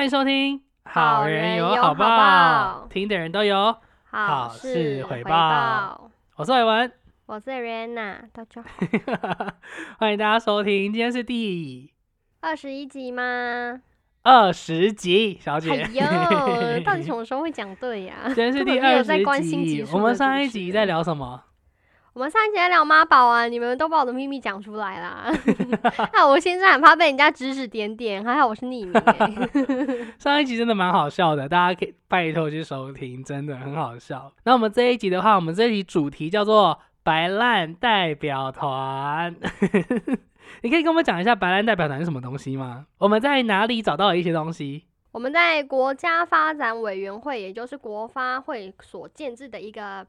欢迎收听，好人有好好报，报听的人都有。好好事事回回报报。我是伟文，我是 Rihanna，大家好。欢迎大家收听，今天是第二十一集吗？二十集，小哎姐。呦，到底什么时候会讲对呀、今天是第二十集，我们上一集在聊什么？我们上一集在聊妈宝啊，你们都把我的秘密讲出来啦。那我现在很怕被人家指指点点，还好我是匿名、欸。上一集真的蛮好笑的，大家可以拜托去收听，真的很好笑。那我们这一集的话，我们这一集主题叫做“白烂代表团”。你可以跟我们讲一下白烂代表团是什么东西吗？我们在哪里找到了一些东西？我们在国家发展委员会，也就是国发会所建制的一个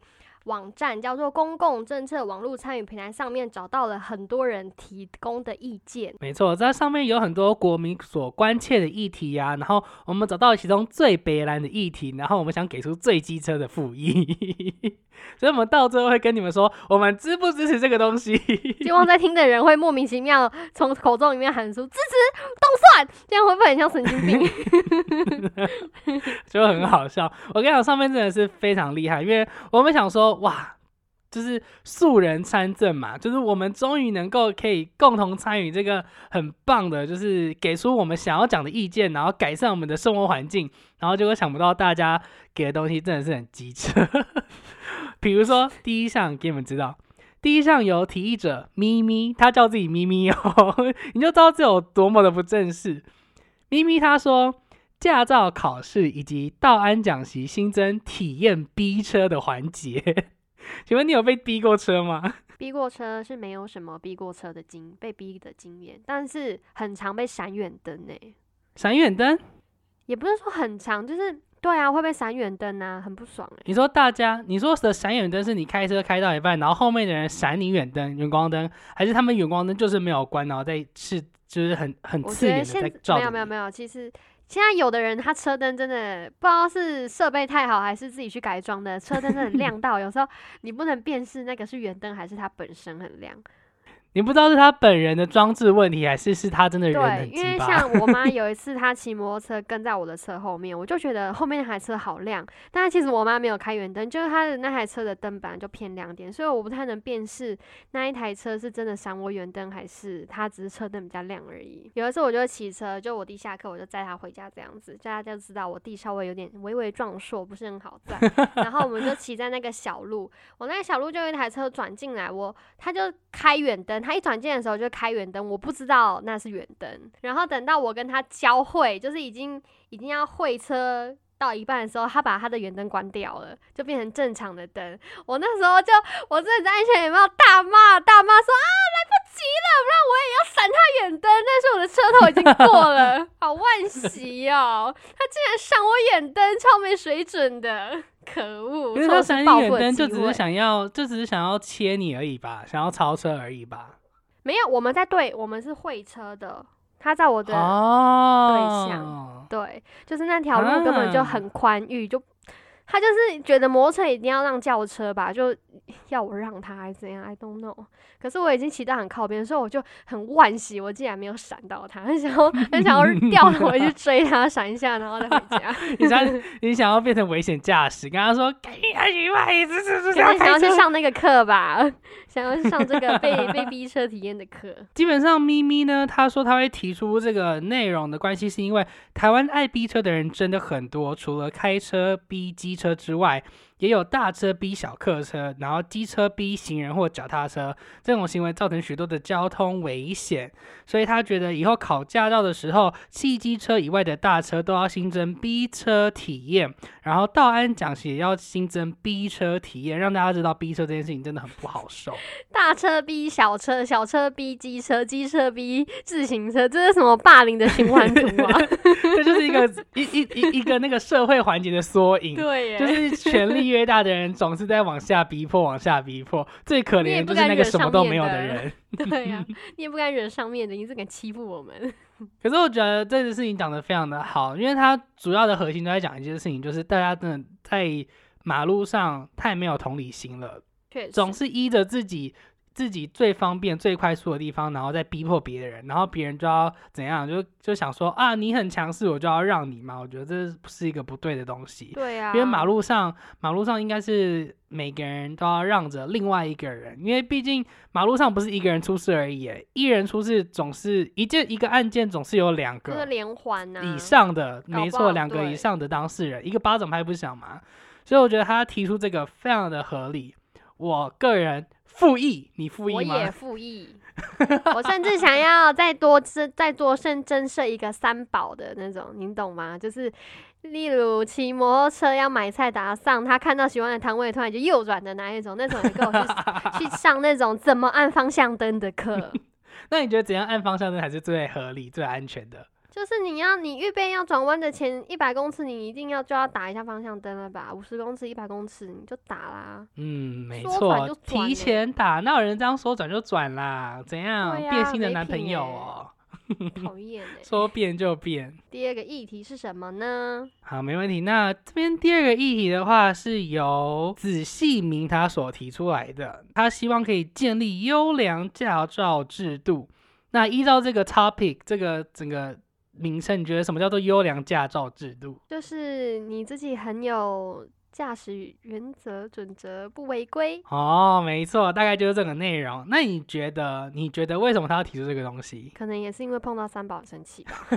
网站，叫做公共政策网络参与平台，上面找到了很多人提供的意见。没错，在上面有很多国民所关切的议题啊，然后我们找到了其中最北蓝的议题，然后我们想给出最机车的复议，所以我们到最后会跟你们说，我们支不支持这个东西。希望在听的人会莫名其妙从口中里面喊出支持动算，这样会不会很像神经病？就很好笑。我跟你讲，上面真的是非常厉害，因为我们想说，哇，就是素人参政嘛，就是我们终于能够可以共同参与这个很棒的，就是给出我们想要讲的意见，然后改善我们的生活环境。然后结果想不到大家给的东西真的是很机车，比如说第一项给你们知道。第一项由提议者咪咪，他叫自己咪咪哦，你就知道这有多么的不正式。咪咪他说，驾照考试以及道安讲习新增体验逼车的环节。请问你有被逼过车吗？逼过车是没有什么逼过车的经被逼的经验，但是很常被闪远灯呢、闪远灯？也不是说很长，就是对啊，会被闪远灯啊，很不爽哎、你说大家，你说的闪远灯是你开车开到一半，然后后面的人闪你远灯、远光灯，还是他们远光灯就是没有关，然后在是就是很很我刺眼的在照没有没有没有，其实现在有的人他车灯真的不知道是设备太好还是自己去改装的，车灯真的亮到有时候你不能辨识那个是圆灯还是它本身很亮。你不知道是他本人的装置问题，还是是他真的人对，因为。像我妈 有一次她骑摩托车跟在我的车后面，我就觉得后面那台车好亮，但是其实我妈没有开远灯，就是她的那台车的灯本来就偏亮点，所以我不太能辨识那一台车是真的闪我远灯，还是它只是车灯比较亮而已。有一次我就骑车，就我弟下课我就载他回家这样子，大家就知道我弟稍微有点微微壮硕，不是很好载。然后我们就骑在那个小路，我那个小路就有一台车转进来，我他就开远灯，他一转进的时候就开远灯，我不知道那是远灯。然后等到我跟他交汇，就是已经已经要会车到一半的时候，他把他的远灯关掉了，就变成正常的灯。我那时候就我真的在安全有没有大骂大骂说啊来不及了，不然我也要闪他远灯，但是我的车头已经过了，好万喜哦！他竟然闪我远灯，超没水准的。可恶！因为错失他闪远灯就只是想要，就只是想要切你而已吧，想要超车而已吧。没有，我们在对，我们是会车的，他在我的、对，象对，就是那条路根本就啊很宽裕，就他就是觉得摩托车一定要让轿车吧，就要我让他还是怎样，I don't know。可是我已经骑到很靠边，所以我就很惋惜，我竟然没有闪到他，很想要很想要 掉头回去追他，闪一下，然后再回家。你想你想要变成危险驾驶，跟他说赶紧赶紧快，这这这想要去。上那个课吧，想要去上这个被 被逼车体验的课。基本上咪咪呢，他说他会提出这个内容的关系，是因为台湾爱逼车的人真的很多，除了开车逼机车之外，也有大车逼小客车，然后机车逼行人或脚踏车，这种行为造成许多的交通危险，所以他觉得以后考驾照的时候，汽机车以外的大车都要新增逼车体验，然后道安讲习也要新增逼车体验，让大家知道逼车这件事情真的很不好受。大车逼小车，小车逼机车，机车逼自行车，这是什么霸凌的循环图啊？这就是一个一一一一个那个社会环节的缩影。对耶，就是权力越大的人，总是在往下逼迫，往下逼迫。最可怜的就是那个什么都没有的的人。对呀、你也不敢惹上面的，你是敢欺负我们。可是我觉得这件事情讲得非常的好，因为它主要的核心都在讲一件事情，就是大家真的在马路上太没有同理心了，总是依着自己自己最方便、最快速的地方，然后再逼迫别人，然后别人就要怎样，就就想说啊，你很强势，我就要让你嘛。我觉得这是一个不对的东西。对啊，因为马路上，马路上应该是每个人都要让着另外一个人，因为毕竟马路上不是一个人出事而已，一人出事总是一件一个案件总是有两个连环以上的，没错，两个以上的当事人，一个巴掌拍不响嘛。所以我觉得他提出这个非常的合理。我个人。复议，你复议吗？我也复议。我甚至想要再多增、再多增增设一个三宝的那种，你懂吗？就是例如骑摩托车要买菜打上，他看到喜欢的摊位，突然就右转的那一种，那种也跟我去 去上那种怎么按方向灯的课。那你觉得怎样按方向灯才是最合理、最安全的？就是你要你预备要转弯的前一百公尺，你一定要就要打一下方向灯了吧？五十公尺、一百公尺你就打啦。嗯，没错，提前打，那有人这样说转就转啦？怎样变心的男朋友哦？讨 厌说变就变。第二个议题是什么呢？好，没问题。那这边第二个议题的话，是由子细明他所提出来的，他希望可以建立优良驾照制度。那依照这个 topic，这个整个。名称，你觉得什么叫做优良驾照制度？就是你自己很有驾驶原则准则，不违规。哦，没错，大概就是这个内容。那你觉得？你觉得为什么他要提出这个东西？可能也是因为碰到三宝生气吧。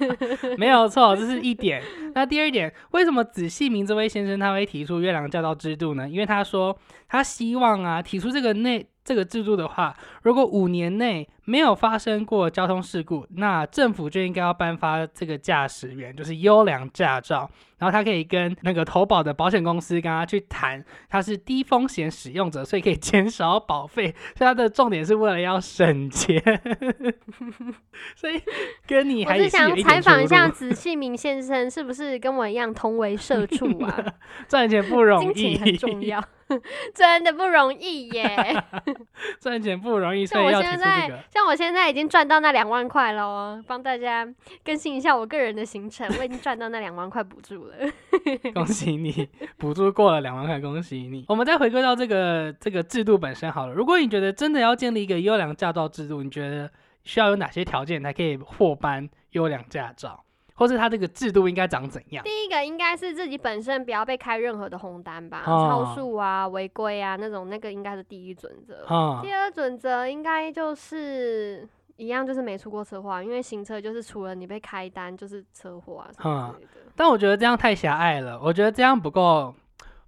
没有错，这是一点。那第二点，为什么仔细明这位先生他会提出优良驾照制度呢？因为他说他希望啊，提出这个内。这个制度的话，如果五年内没有发生过交通事故，那政府就应该要颁发这个驾驶员就是优良驾照，然后他可以跟那个投保的保险公司跟他去谈，他是低风险使用者，所以可以减少保费。所以他的重点是为了要省钱，所以跟你还是想采访一下子 细明先生，是不是跟我一样同为社畜啊？赚钱不容易，金钱很重要。真的不容易耶，赚钱不容易，所以要提出这个。像我现在已经赚到那两万块了哦，帮大家更新一下我个人的行程，我已经赚到那两万块补助了。恭喜你，补助过了两万块，恭喜你。我们再回归到这个这个制度本身好了。如果你觉得真的要建立一个优良驾照制度，你觉得需要有哪些条件才可以获颁优良驾照？或是他这个制度应该长怎样？第一个应该是自己本身不要被开任何的红单吧，超速啊、违规啊那种，那个应该是第一准则。第二准则应该就是一样，就是没出过车祸，因为行车就是除了你被开单就是车祸啊什么的。但我觉得这样太狭隘了，我觉得这样不够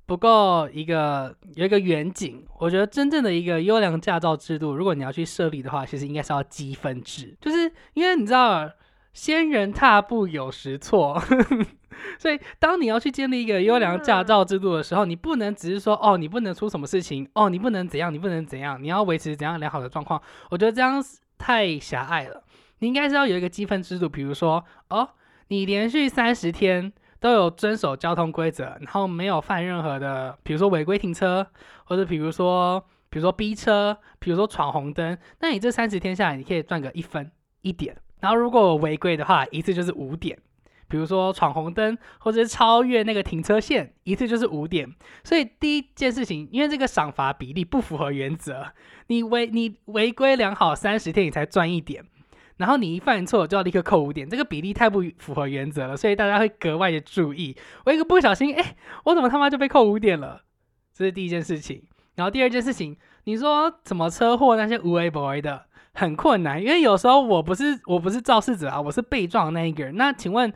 不够一个有一个远景。我觉得真正的一个优良驾照制度，如果你要去设立的话，其实应该是要积分制，就是因为你知道。先人踏步有时错，所以当你要去建立一个优良驾照制度的时候，你不能只是说哦，你不能出什么事情，哦，你不能怎样，你不能怎样，你要维持怎样良好的状况。我觉得这样太狭隘了。你应该是要有一个积分制度，比如说哦，你连续三十天都有遵守交通规则，然后没有犯任何的，比如说违规停车，或者比如说比如说逼车，比如说闯红灯，那你这三十天下来，你可以赚个一分一点。然后如果违规的话，一次就是五点，比如说闯红灯或者是超越那个停车线，一次就是五点。所以第一件事情，因为这个赏罚比例不符合原则，你违你违规良好三十天你才赚一点，然后你一犯错就要立刻扣五点，这个比例太不符合原则了，所以大家会格外的注意。我一个不小心，哎，我怎么他妈就被扣五点了？这是第一件事情。然后第二件事情，你说怎么车祸那些无 A boy 的？很困难，因为有时候我不是我不是肇事者啊，我是被撞的那一个人。那请问，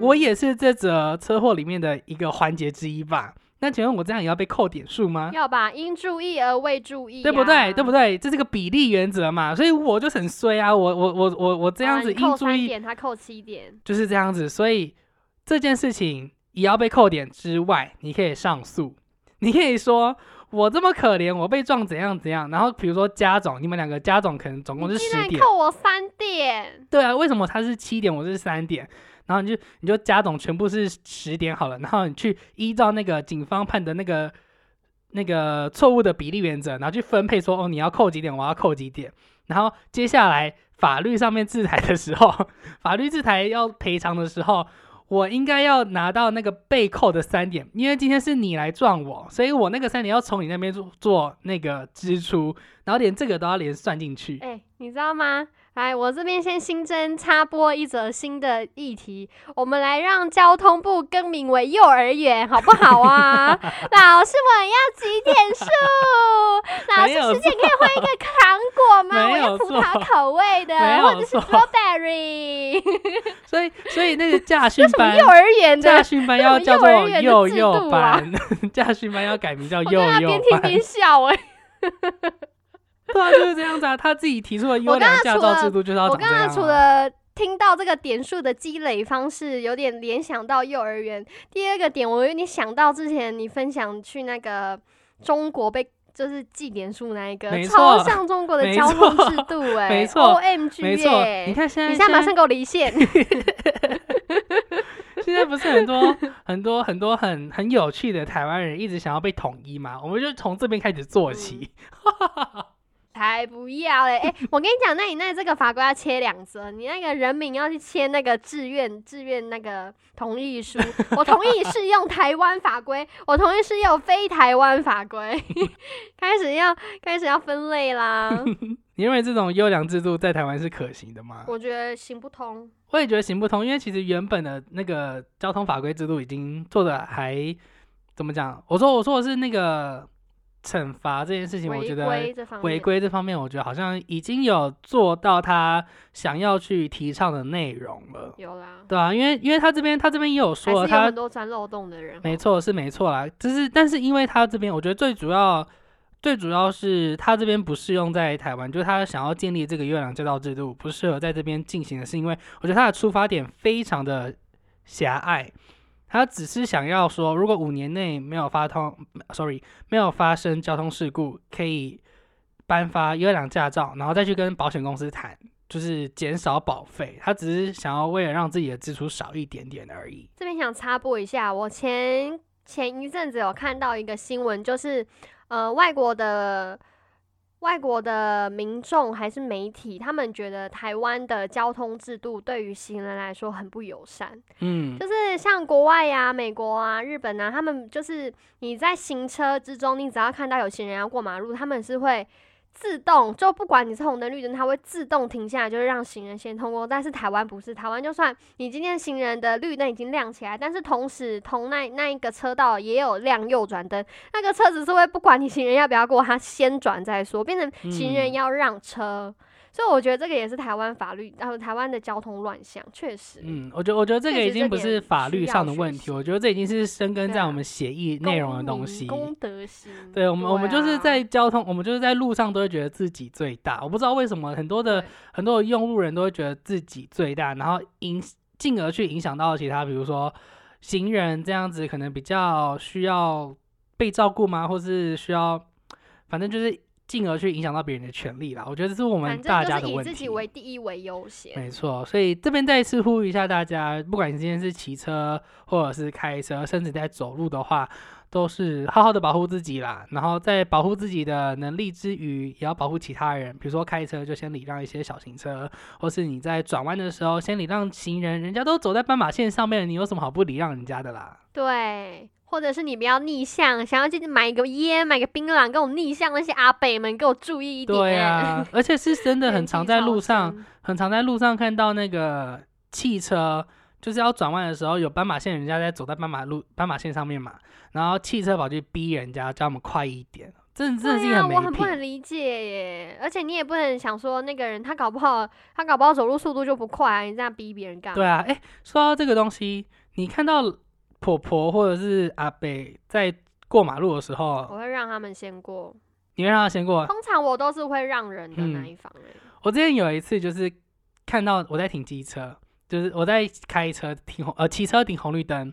我也是这则车祸里面的一个环节之一吧？那请问我这样也要被扣点数吗？要吧，因注意而未注意，对不对？对不对？这是个比例原则嘛，所以我就很衰啊！我我我我我这样子因注意点，他扣七点，就是这样子。所以这件事情也要被扣点之外，你可以上诉，你可以说。我这么可怜，我被撞怎样怎样，然后比如说加总，你们两个加总可能总共是十点，扣我三点。对啊，为什么他是七点，我是三点？然后你就你就加总全部是十点好了，然后你去依照那个警方判的那个那个错误的比例原则，然后去分配说哦你要扣几点，我要扣几点，然后接下来法律上面制裁的时候，法律制裁要赔偿的时候。我应该要拿到那个被扣的三点，因为今天是你来撞我，所以我那个三点要从你那边做做那个支出，然后连这个都要连算进去。哎、你知道吗？来，我这边先新增插播一则新的议题，我们来让交通部更名为幼儿园，好不好啊？老师，我要几点数？老师，时间可以换一个糖果吗？我要葡萄口味的，或者是 strawberry。所以所以那个驾训班这什么幼。儿园驾的？训班要叫做幼儿园的制幼班，驾训班要改名叫我幼幼刚刚边听。边笑哎、对啊，就是这样子啊。他自己提出的优良驾照制度就是要我。刚刚除了听到这个点数的积累方式，有点联想到幼儿园。第二个点，我有点想到之前你分享去那个中国被就是记点数那一个，超像中国的交通制度 哎、没错 o M G 没错，耶你看现在你现在马上给我离线，现在不是很多很多很多很很有趣的台湾人一直想要被统一嘛？我们就从这边开始做起。才不要嘞！哎、我跟你讲，那你那这个法规要切两折，你那个人民要去签那个志愿志愿那个同意书，我同意适用台湾法规，我同意适用非台湾法规，开始要开始要分类啦。你认为这种优良制度在台湾是可行的吗？我觉得行不通，我也觉得行不通，因为其实原本的那个交通法规制度已经做的还怎么讲？我说我说的是那个惩罚这件事情，我觉得违规这方面，我觉得好像已经有做到他想要去提倡的内容了，有啦，对啊，因为因为他这边他这边也有说了，他很多钻漏洞的人，没错是没错啦，就是但是因为他这边，我觉得最主要最主要是他这边不适用在台湾，就是他想要建立这个月亮街道制度不适合在这边进行的是因为我觉得他的出发点非常的狭隘。他只是想要说，如果五年内没有发通，sorry，没有发生交通事故，可以颁发优良驾照，然后再去跟保险公司谈，就是减少保费。他只是想要为了让自己的支出少一点点而已。这边想插播一下，我前前一阵子有看到一个新闻，就是呃，外国的外国的民众还是媒体，他们觉得台湾的交通制度对于行人来说很不友善。嗯，就是像国外呀、美国啊、日本啊，他们就是你在行车之中，你只要看到有行人要过马路，他们是会自动，就不管你是红灯绿灯，它会自动停下来，就是让行人先通过。但是台湾不是，台湾就算你今天行人的绿灯已经亮起来，但是同时同那那一个车道也有亮右转灯，那个车子是会不管你行人要不要过，它先转再说，变成行人嗯要让车。所以我觉得这个也是台湾法律，然后台湾的交通乱象，确实。嗯，我觉得我觉得这个已经不是法律上的问题，我觉得这已经是深耕对啊在我们协议内容的东西。公德心。对我们，我们就是啊在交通，我们就是在路上都会觉得自己最大。我不知道为什么很多的很多的用路人都会觉得自己最大，然后影进而去影响到其他，比如说行人这样子，可能比较需要被照顾吗？或是需要，反正就是进而去影响到别人的权利啦。我觉得这是我们大家的问题。自己为第一为优先。没错，所以这边再次呼吁一下大家，不管你今天是骑车或者是开车，甚至在走路的话，都是好好的保护自己啦。然后在保护自己的能力之余，也要保护其他人。比如说开车就先礼让一些小型车，或是你在转弯的时候先礼让行人，人家都走在斑马线上面了，你有什么好不礼让人家的啦？对，或者是你不要逆向，想要去买个烟、买个槟榔，跟我逆向那些阿北们，给我注意一点。对啊，而且是真的很常在路上。很常在路上看到那个汽车，就是要转弯的时候有斑马线，人家在走在斑马路斑马线上面嘛，然后汽车跑去逼人家，叫他们快一点，真的真的是一对啊，个很我很不能。理解耶。而且你也不能想说那个人他搞不好他搞不好走路速度就不快啊，你这样逼别人干嘛？对啊，哎，说到这个东西，你看到婆婆或者是阿伯在过马路的时候，我会让他们先过。你会让他先过？通常我都是会让人的那嗯一方人。我之前有一次就是看到我在停机车，就是我在开车停红呃骑车停红绿灯，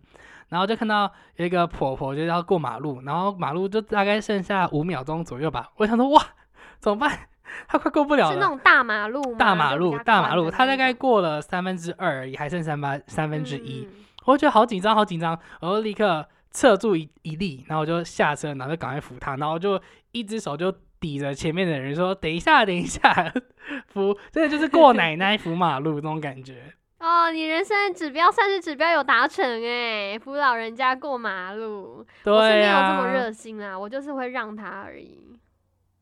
然后就看到有一个婆婆就是要过马路，然后马路就大概剩下五秒钟左右吧，我想说哇怎么办？他快过不了了。是那种大马路吗？大马路，大马路，宽的她大概过了三分之二而已，还剩三八三分之一，嗯我就觉得好紧张，好紧张，我就立刻侧住一一立，然后我就下车，然后就赶快扶他，然后就一只手就抵着前面的人说：“等一下，等一下，扶，真的就是过奶奶扶马路那种感觉。哦，你人生的指标算是指标有达成哎，扶老人家过马路，我是没有这么啊，热心啦，我就是会让他而已。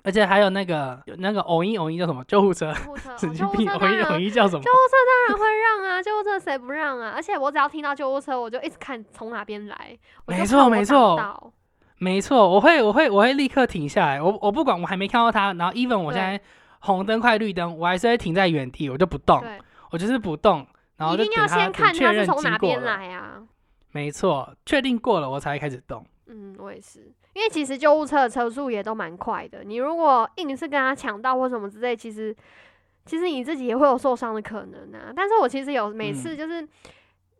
而且还有那个有那个偶一偶一叫什么救护车，救护车，神经病，偶一一叫什么救？护车当然会让啊，救护车谁不让啊？而且我只要听到救护车，我就一直看从哪边来，没错没错没错，我会我会我会立刻停下来，我我不管我还没看到他，然后 even 我现在红灯快绿灯，我还是会停在原地，我就不动，我就是不动，然后一定就等他要先看确认他是从经过了。哪边来啊。没错，确定过了我才会开始动。嗯，我也是，因为其实救护车的车速也都蛮快的，你如果硬是跟他抢道或什么之类，其实其实你自己也会有受伤的可能啊。但是我其实有每次嗯就是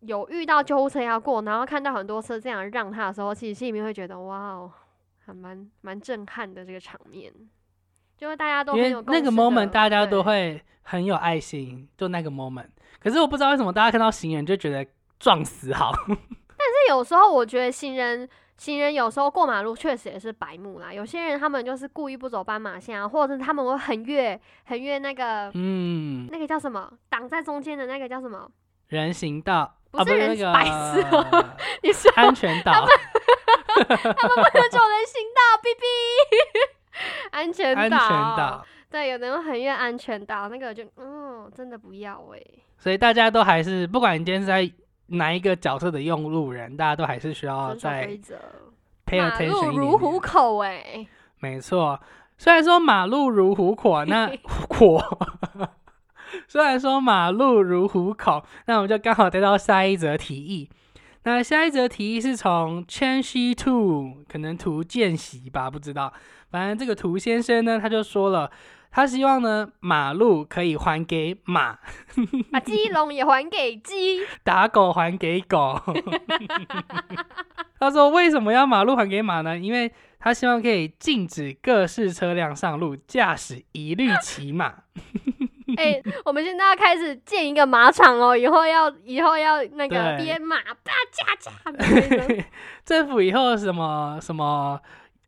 有遇到救护车要过，然后看到很多车这样让他的时候，其实心里面会觉得哇哦，还蛮蛮震撼的这个场面，就是大家都那个 moment 大家都会很有爱心，就那个 moment。可是我不知道为什么大家看到行人就觉得撞死好，但是有时候我觉得行人行人有时候过马路确实也是白目啦。有些人他们就是故意不走斑马线啊，或者是他们会横越横越那个、嗯，那个叫什么挡在中间的那个叫什么？人行道不是人白痴哦个 你是安全岛，他们不能走人行道，哔哔。安全岛，安全岛，对，有的人很越安全岛，那个就嗯，真的不要哎、所以大家都还是，不管你今天是在哪一个角色的用路人，大家都还是需要在则。pay 马 attention 如虎口哎、没错，虽然说马路如虎口，那火，虽然说马路如虎口，那我们就刚好带到下一则提议。那下一则提议是从 Chen Shi Tu 可能图见习吧，不知道。反正这个图先生呢，他就说了，他希望呢马路可以还给马，把鸡笼也还给鸡。打狗还给狗。他说为什么要马路还给马呢？因为他希望可以禁止各式车辆上路，驾驶一律骑马。哎、我们现在要开始建一个马场哦，以后要以后要那个对编马，大驾驾。政府以后什么什么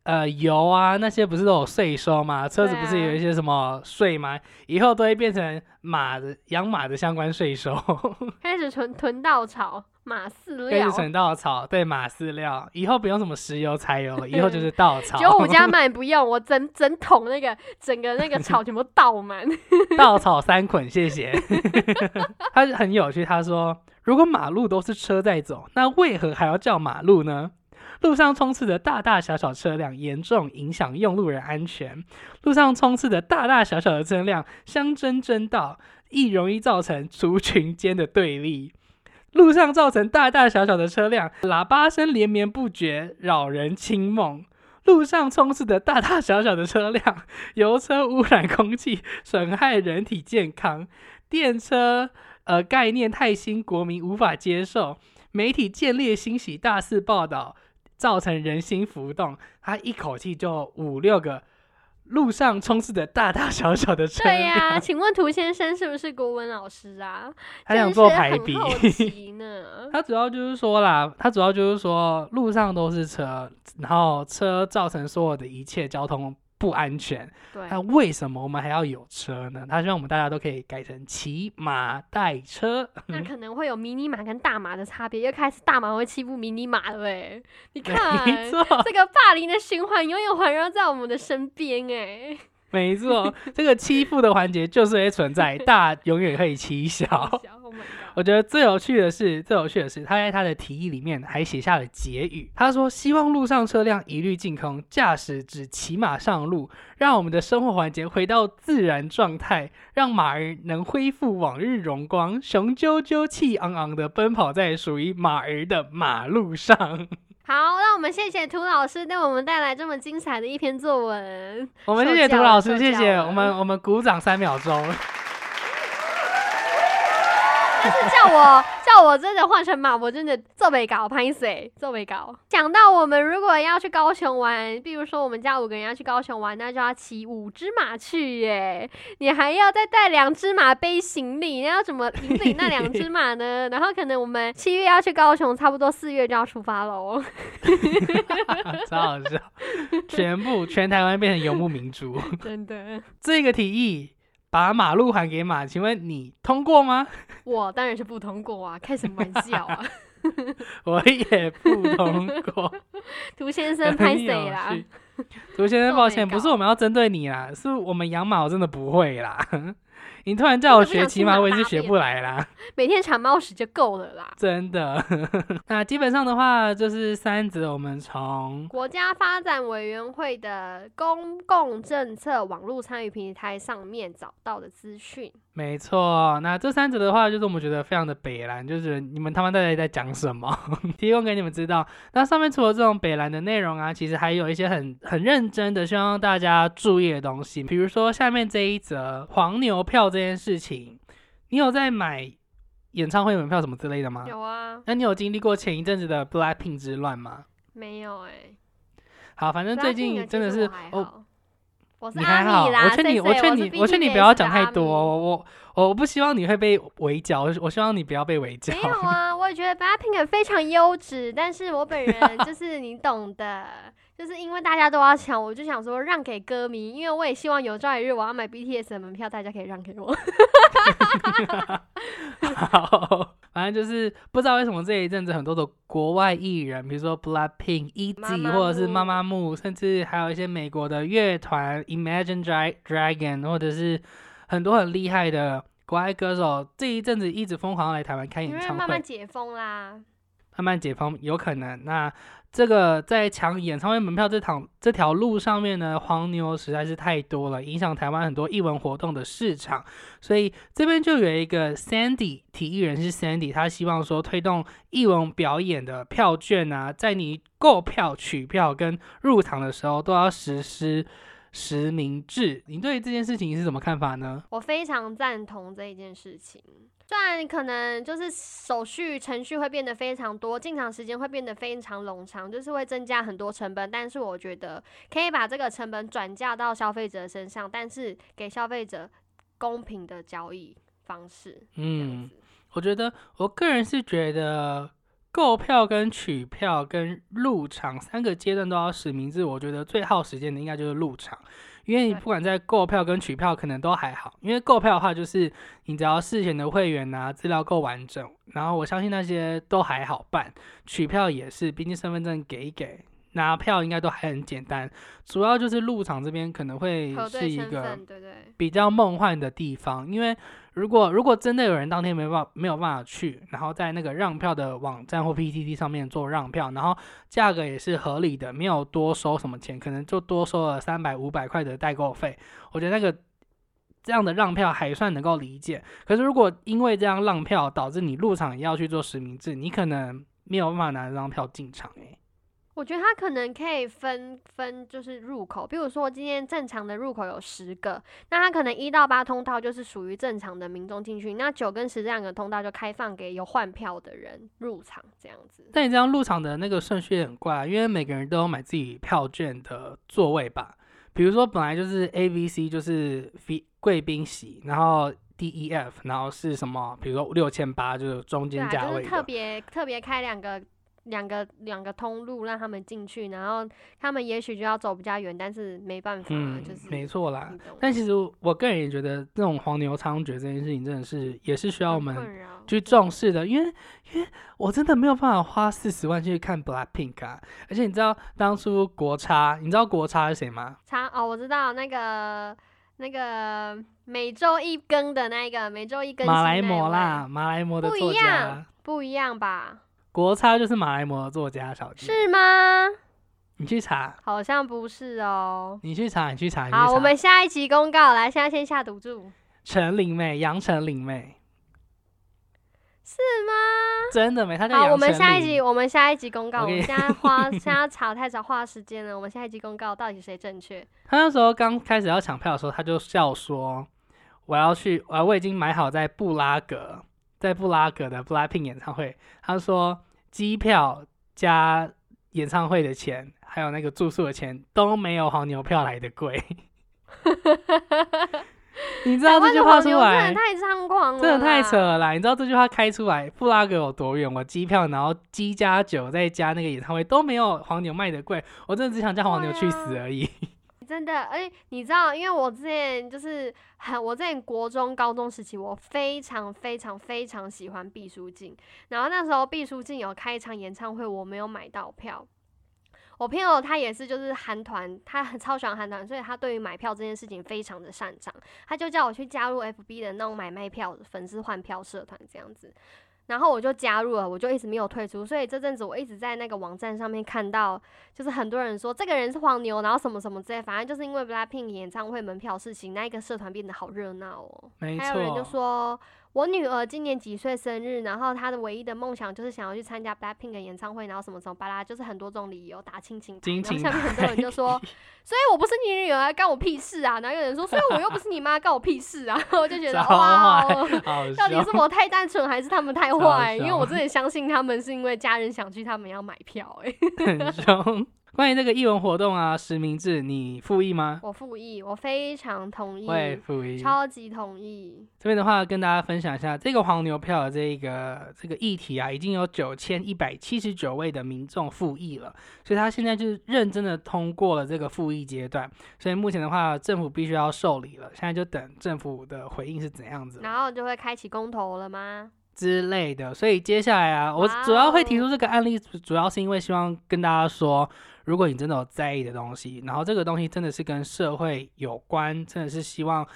呃油啊那些不是都有税收吗？车子不是有一些什么税吗？以后都会变成马的养马的相关税收，开始囤囤稻草、马饲跟料着。成稻草，对马饲料，以后不用什么石油、柴油了，以后就是稻草。九五加满不用，我整 整桶那个整个那个草全部倒满。稻草三捆，谢谢。他很有趣，他说：“如果马路都是车在走，那为何还要叫马路呢？路上充斥着大大小小车辆，严重影响用路人安全。路上充斥着大大小小的车辆相争争道，易容易造成族群间的对立。”路上造成大大小小的车辆，喇叭声连绵不绝，扰人清梦。路上充斥着大大小小的车辆，油车污染空气，损害人体健康。电车呃概念太新，国民无法接受。媒体见猎欣喜，大肆报道，造成人心浮动。他一口气就五六个路上充斥着大大小小的车对呀、辆，请问涂先生是不是国文老师啊？他想真是很做排比。好奇呢。他主要就是说啦，他主要就是说路上都是车，然后车造成所有的一切交通不安全。对，那为什么我们还要有车呢？他希望我们大家都可以改成骑马带车。那可能会有迷你马跟大马的差别，又开始大马会欺负迷你马了哎，你看没错，这个霸凌的循环永远环绕在我们的身边哎。没错，这个欺负的环节就是会存在，大永远可以欺小。Oh！我觉得最有趣的是，最有趣的是，他在他的提议里面还写下了结语。他说：“希望路上车辆一律净空，驾驶只骑马上路，让我们的生活环节回到自然状态，让马儿能恢复往日荣光，雄赳赳、气昂昂的奔跑在属于马儿的马路上。”好，让我们谢谢涂老师为我们带来这么精彩的一篇作文。我们谢谢涂老师，谢谢我们，我们鼓掌三秒钟。但是叫我叫我真的换成马，我真的做没搞，拍谁做没搞。讲到我们如果要去高雄玩，比如说我们家五个人要去高雄玩，那就要骑五只马去耶，你还要再带两只马背行李，那要怎么引领那两只马呢？然后可能我们七月要去高雄，差不多四月就要出发喽。超好笑，全部全台湾变成游牧民族。真的，这个提议把马路还给马，请问你通过吗？我当然是不通过啊，开什么玩笑啊！我也不通过。涂先生拍谁啦？涂先生，抱歉，不是我们要针对你啦，是我们养马我真的不会啦。你突然叫我学骑马，我也是学不来啦，每天铲猫屎就够了啦。真的。那基本上的话，就是三则我们从国家发展委员会的公共政策网络参与平台上面找到的资讯。没错，那这三者的话，就是我们觉得非常的北蓝，就是你们他妈到底在讲什么？提供给你们知道。那上面除了这种北蓝的内容啊，其实还有一些很很认真的，希望大家注意的东西，比如说下面这一则黄牛票这件事情，你有在买演唱会门票什么之类的吗？有啊，那你有经历过前一阵子的 Blackpink 之乱吗？没有哎、好，反正最近真的是哦。哦，我是你还好，阿米啦，我劝你，我劝你，我劝你不要讲太多，我我我不希望你会被围剿，我我希望你不要被围剿。没有啊，我也觉得 Blackpink 非常优质，但是我本人 就是你懂的，就是因为大家都要抢，我就想说让给歌迷，因为我也希望有朝一日我要买 BTS 的门票，大家可以让给我。好，反正就是不知道为什么这一阵子很多的国外艺人，比如说 Blackpink、E.G 妈妈或者是木妈妈木，甚至还有一些美国的乐团 Imagine Dra- Dragon，或者是很多很厉害的国外歌手，这一阵子一直疯狂来台湾开演唱会，慢慢解封啦，慢慢解封有可能。那这个在抢演唱会门票这趟这条路上面呢，黄牛实在是太多了，影响台湾很多艺文活动的市场。所以这边就有一个 Sandy 体育人是 Sandy，他希望说推动艺文表演的票券啊，在你购票、取票跟入场的时候都要实施实名制。你对这件事情是什么看法呢？我非常赞同这一件事情。虽然可能就是手续程序会变得非常多，进场时间会变得非常冗长，就是会增加很多成本。但是我觉得可以把这个成本转嫁到消费者身上，但是给消费者公平的交易方式。嗯，我觉得我个人是觉得购票跟取票跟入场三个阶段都要实名制，我觉得最耗时间的应该就是入场，因为你不管在购票跟取票可能都还好，因为购票的话就是你只要事前的会员啊资料够完整，然后我相信那些都还好办，取票也是，毕竟身份证给一给。拿票应该都还很简单，主要就是入场这边可能会是一个。比较梦幻的地方，因为如果如果真的有人当天没办法没有办法去，然后在那个让票的网站或 PTT 上面做让票，然后价格也是合理的，没有多收什么钱，可能就多收了三百五百块的代购费，我觉得那个这样的让票还算能够理解。可是如果因为这样让票导致你入场也要去做实名制，你可能没有办法拿这张票进场欸诶、我觉得它可能可以分分就是入口，比如说今天正常的入口有十个，那它可能一到八通道就是属于正常的民众进去，那九跟十这两个通道就开放给有换票的人入场这样子。但你这样入场的那个顺序也很怪啊，因为每个人都有买自己票券的座位吧。比如说本来就是 A、B、C 就是 V 贵宾席，然后 D、E、F，然后是什么？比如说六千八就是中间对啊，就是价位。特别特别开两个两个两个通路让他们进去，然后他们也许就要走比较远，但是没办法，嗯就是，没错啦但其实我个人也觉得，这种黄牛猖獗这件事情真的是也是需要我很们去重视的，因为因为我真的没有办法花四十万去看 Blackpink 啊，而且你知道当初国差，你知道国差是谁吗？差哦，我知道那个那个每周一更的那个每周一更新马来那位貘啦，，马来貘的不作家一样。，不一样吧？国超就是马来貘的作家小姐，是吗？你去查，好像不是哦。你去查，你去查，你去好，我查。们下一集公告，来，现在先下赌注，陈玲妹，杨丞琳妹，是吗？真的没，她叫好，我们下一集，我们下一集公告。我们现在花，现在查太少花时间了。我们下一集公告到底谁正确？他那时候刚开始要抢票的时候，他就笑说：“我要去，我我已经买好在布拉格，在布拉格的 Blackpink 演唱会。”他说机票加演唱会的钱，还有那个住宿的钱都没有黄牛票来的贵。你知道这句话出台湾的黄牛真的，太猖狂了，真的太扯。了啦！你知道这句话开出来，布拉格有多远？我机票，然后机加酒，再加那个演唱会都没有黄牛卖的贵，我真的只想叫黄牛去死而已。真的，哎，你知道，因为我之前就是很，我在国中、高中时期，我非常非常非常喜欢毕书尽。然后那时候毕书尽有开一场演唱会，我没有买到票。我朋友他也是，就是韩团，他很超喜欢韩团，所以他对于买票这件事情非常的擅长。他就叫我去加入 FB 的那种买卖票、粉丝换票社团这样子。然后我就加入了，我就一直没有退出，所以这阵子我一直在那个网站上面看到，就是很多人说这个人是黄牛，然后什么什么之类，反正就是因为 BLACKPINK 演唱会门票事情，那一个社团变得好热闹哦。没错。还有人就说。我女儿今年几岁生日？然后她的唯一的梦想就是想要去参加 BLACKPINK 的演唱会，然后什么什么巴拉，就是很多种理由打亲情。然后下面很多人就说，所以我不是你女儿，干我屁事啊！然后有人说，所以我又不是你妈，干我屁事啊！我就觉得哇，到底是我太单纯，还是他们太坏？因为我真的相信他们是因为家人想去，他们要买票。哎，很凶。关于这个译文活动啊，实名制，你复议吗？我复议，我非常同意。我也复议，超级同意。这边的话，跟大家分享一下这个黄牛票的这个这个议题啊，已经有九千一百七十九位的民众复议了，所以他现在就是认真的通过了这个复议阶段。所以目前的话，政府必须要受理了，现在就等政府的回应是怎样子。然后就会开启公投了吗？之类的。所以接下来啊，我主要会提出这个案例，主要是因为希望跟大家说。如果你真的有在意的东西，然后这个东西真的是跟社会有关，真的是希望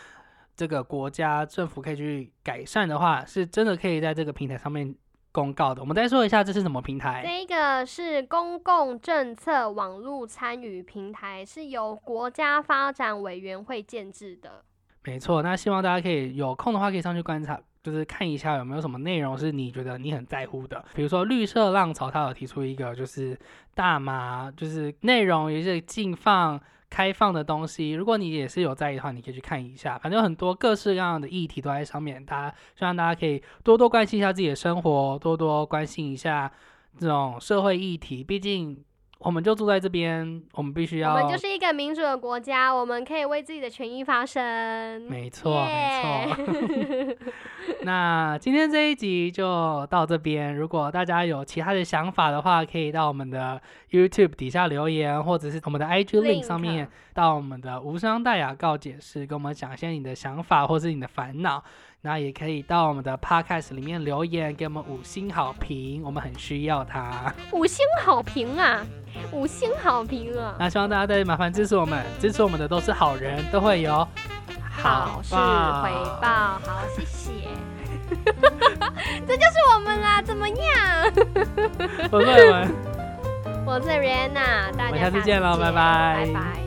这个国家政府可以去改善的话，是真的可以在这个平台上面公告的。我们再说一下这是什么平台？这个是公共政策网络参与平台，是由国家发展委员会建制的。没错，那希望大家可以有空的话可以上去观察。就是看一下有没有什么内容是你觉得你很在乎的，比如说绿色浪潮，它有提出一个就是大麻，就是内容也是禁放、开放的东西。如果你也是有在意的话，你可以去看一下。反正有很多各式各样的议题都在上面，大家希望大家可以多多关心一下自己的生活，多多关心一下这种社会议题。毕竟。我们就住在这边，我们必须要。我们就是一个民主的国家，我们可以为自己的权益发声。没错，没错。那今天这一集就到这边。如果大家有其他的想法的话，可以到我们的 YouTube 底下留言，或者是我们的 IG link 上面，到我们的无伤大雅告解释，跟我们讲一些你的想法或是你的烦恼。那也可以到我们的 podcast 里面留言，给我们五星好评，我们很需要它。五星好评啊，五星好评啊！那希望大家再麻烦支持我们，支持我们的都是好人，都会有好事回报。好，谢谢。这就是我们啦，怎么样？我是我，我是 Rihanna，大家下次见了，拜拜，拜拜。